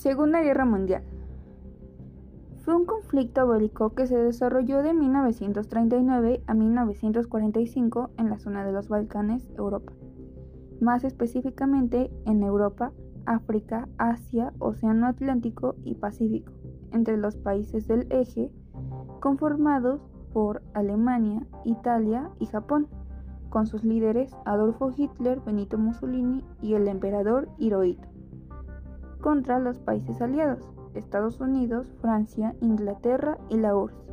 Segunda Guerra Mundial. Fue un conflicto bélico que se desarrolló de 1939 a 1945 en la zona de los Balcanes, Europa. Más específicamente en Europa, África, Asia, Océano Atlántico y Pacífico, entre los países del eje, conformados por Alemania, Italia y Japón, con sus líderes Adolfo Hitler, Benito Mussolini y el emperador Hirohito, contra los países aliados, Estados Unidos, Francia, Inglaterra y la URSS.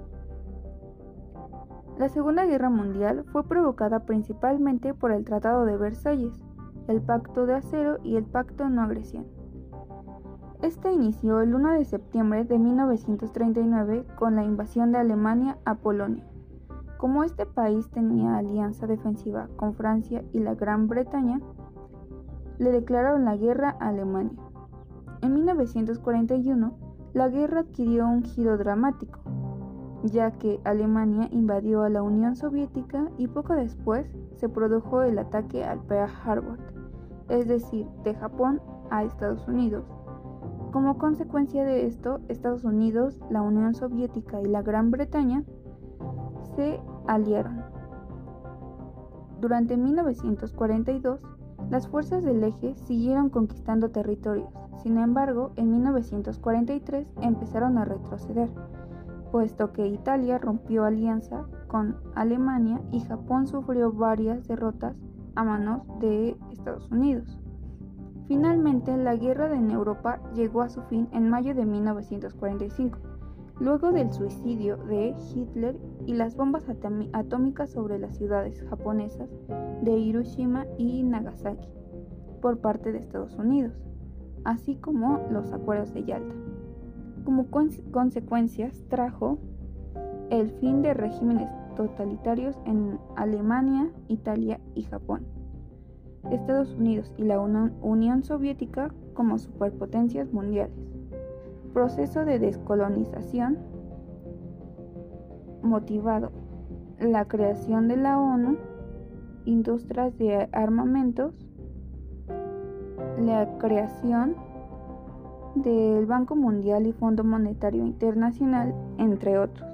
La Segunda Guerra Mundial fue provocada principalmente por el Tratado de Versalles, el Pacto de Acero y el Pacto No Agresión. Este inició el 1 de septiembre de 1939 con la invasión de Alemania a Polonia. Como este país tenía alianza defensiva con Francia y la Gran Bretaña, le declararon la guerra a Alemania. En 1941, la guerra adquirió un giro dramático, ya que Alemania invadió a la Unión Soviética y poco después se produjo el ataque al Pearl Harbor, es decir, de Japón a Estados Unidos. Como consecuencia de esto, Estados Unidos, la Unión Soviética y la Gran Bretaña se aliaron. Durante 1942, las fuerzas del eje siguieron conquistando territorios, sin embargo, en 1943 empezaron a retroceder, puesto que Italia rompió alianza con Alemania y Japón sufrió varias derrotas a manos de Estados Unidos. Finalmente, la guerra en Europa llegó a su fin en mayo de 1945 luego del suicidio de Hitler y las bombas atómicas sobre las ciudades japonesas de Hiroshima y Nagasaki por parte de Estados Unidos, así como los acuerdos de Yalta. Como consecuencias trajo el fin de regímenes totalitarios en Alemania, Italia y Japón. Estados Unidos y la Unión Soviética como superpotencias mundiales proceso de descolonización motivado la creación de la ONU, industrias de armamentos, la creación del Banco Mundial y Fondo Monetario Internacional, entre otros.